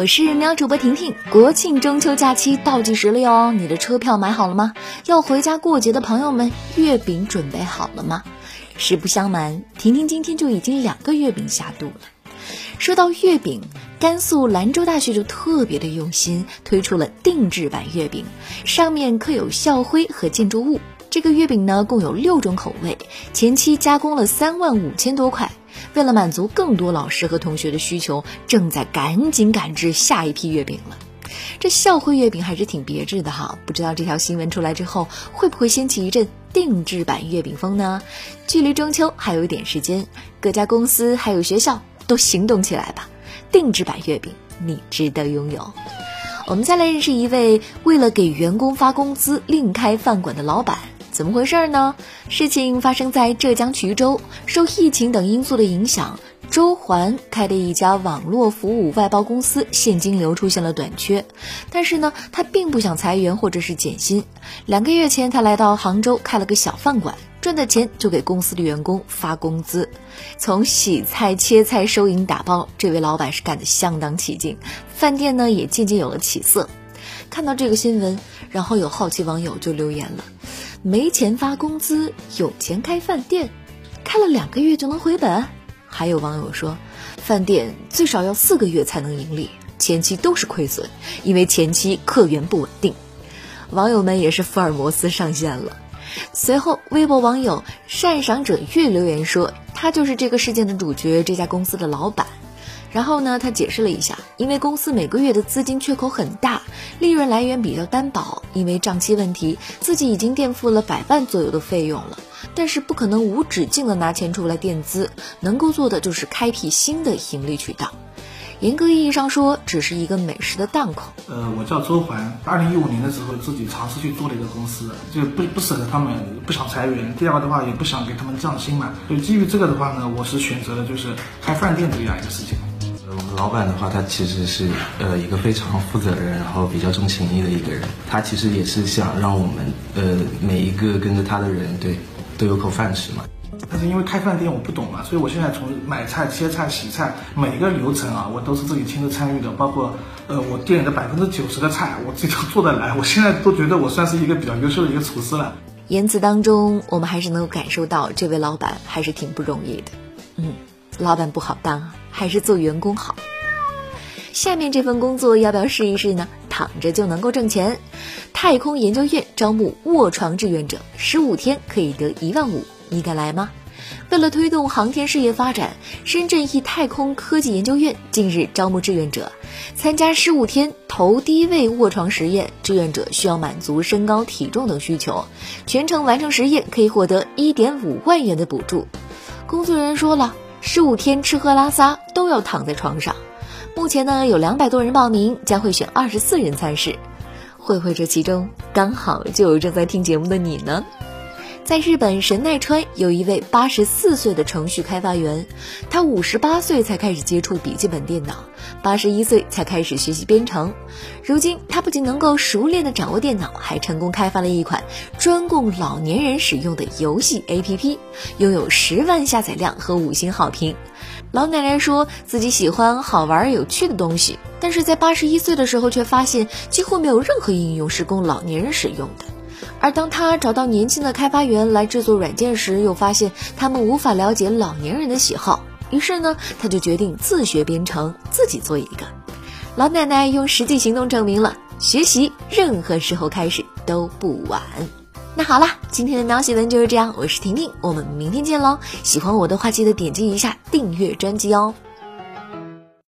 我是喵主播婷婷，国庆中秋假期倒计时了哟，你的车票买好了吗？要回家过节的朋友们，月饼准备好了吗？实不相瞒，婷婷今天就已经两个月饼下肚了。说到月饼，甘肃兰州大学就特别的用心，推出了定制版月饼，上面刻有校徽和建筑物。这个月饼呢，共有六种口味，前期加工了三万五千多块。为了满足更多老师和同学的需求，正在赶紧赶制下一批月饼了。这校徽月饼还是挺别致的哈，不知道这条新闻出来之后，会不会掀起一阵定制版月饼风呢？距离中秋还有一点时间，各家公司还有学校都行动起来吧！定制版月饼，你值得拥有。我们再来认识一位为了给员工发工资另开饭馆的老板。怎么回事呢？事情发生在浙江衢州，受疫情等因素的影响，周环开的一家网络服务外包公司现金流出现了短缺。但是呢，他并不想裁员或者是减薪。两个月前，他来到杭州开了个小饭馆，赚的钱就给公司的员工发工资。从洗菜、切菜、收银、打包，这位老板是干得相当起劲，饭店呢也渐渐有了起色。看到这个新闻，然后有好奇网友就留言了。没钱发工资，有钱开饭店，开了两个月就能回本。还有网友说，饭店最少要四个月才能盈利，前期都是亏损，因为前期客源不稳定。网友们也是福尔摩斯上线了。随后，微博网友善赏者月留言说，他就是这个事件的主角，这家公司的老板。然后呢，他解释了一下，因为公司每个月的资金缺口很大，利润来源比较单薄，因为账期问题，自己已经垫付了百万左右的费用了，但是不可能无止境的拿钱出来垫资，能够做的就是开辟新的盈利渠道。严格意义上说，只是一个美食的档口。呃，我叫周环，二零一五年的时候自己尝试去做了一个公司，就不不舍得他们，不想裁员。第二个的话，也不想给他们降薪嘛，所以基于这个的话呢，我是选择了就是开饭店这样一个事情。老板的话，他其实是呃一个非常负责任，然后比较重情义的一个人。他其实也是想让我们呃每一个跟着他的人，对，都有口饭吃嘛。但是因为开饭店我不懂嘛，所以我现在从买菜、切菜、洗菜每个流程啊，我都是自己亲自参与的。包括呃我店里的百分之九十的菜，我自己都做得来。我现在都觉得我算是一个比较优秀的一个厨师了。言辞当中，我们还是能够感受到这位老板还是挺不容易的。嗯，老板不好当啊，还是做员工好。下面这份工作要不要试一试呢？躺着就能够挣钱。太空研究院招募卧床志愿者，十五天可以得一万五，你敢来吗？为了推动航天事业发展，深圳一太空科技研究院近日招募志愿者，参加十五天头低位卧床实验。志愿者需要满足身高、体重等需求，全程完成实验可以获得一点五万元的补助。工作人员说了，十五天吃喝拉撒都要躺在床上。目前呢，有两百多人报名，将会选二十四人参试。会不会这其中刚好就有正在听节目的你呢？在日本神奈川，有一位八十四岁的程序开发员，他五十八岁才开始接触笔记本电脑，八十一岁才开始学习编程。如今，他不仅能够熟练地掌握电脑，还成功开发了一款专供老年人使用的游戏 APP，拥有十万下载量和五星好评。老奶奶说自己喜欢好玩有趣的东西，但是在八十一岁的时候却发现几乎没有任何应用是供老年人使用的。而当他找到年轻的开发员来制作软件时，又发现他们无法了解老年人的喜好。于是呢，他就决定自学编程，自己做一个。老奶奶用实际行动证明了，学习任何时候开始都不晚。那好了，今天的喵新闻就是这样。我是婷婷，我们明天见喽！喜欢我的话，记得点击一下订阅专辑哦。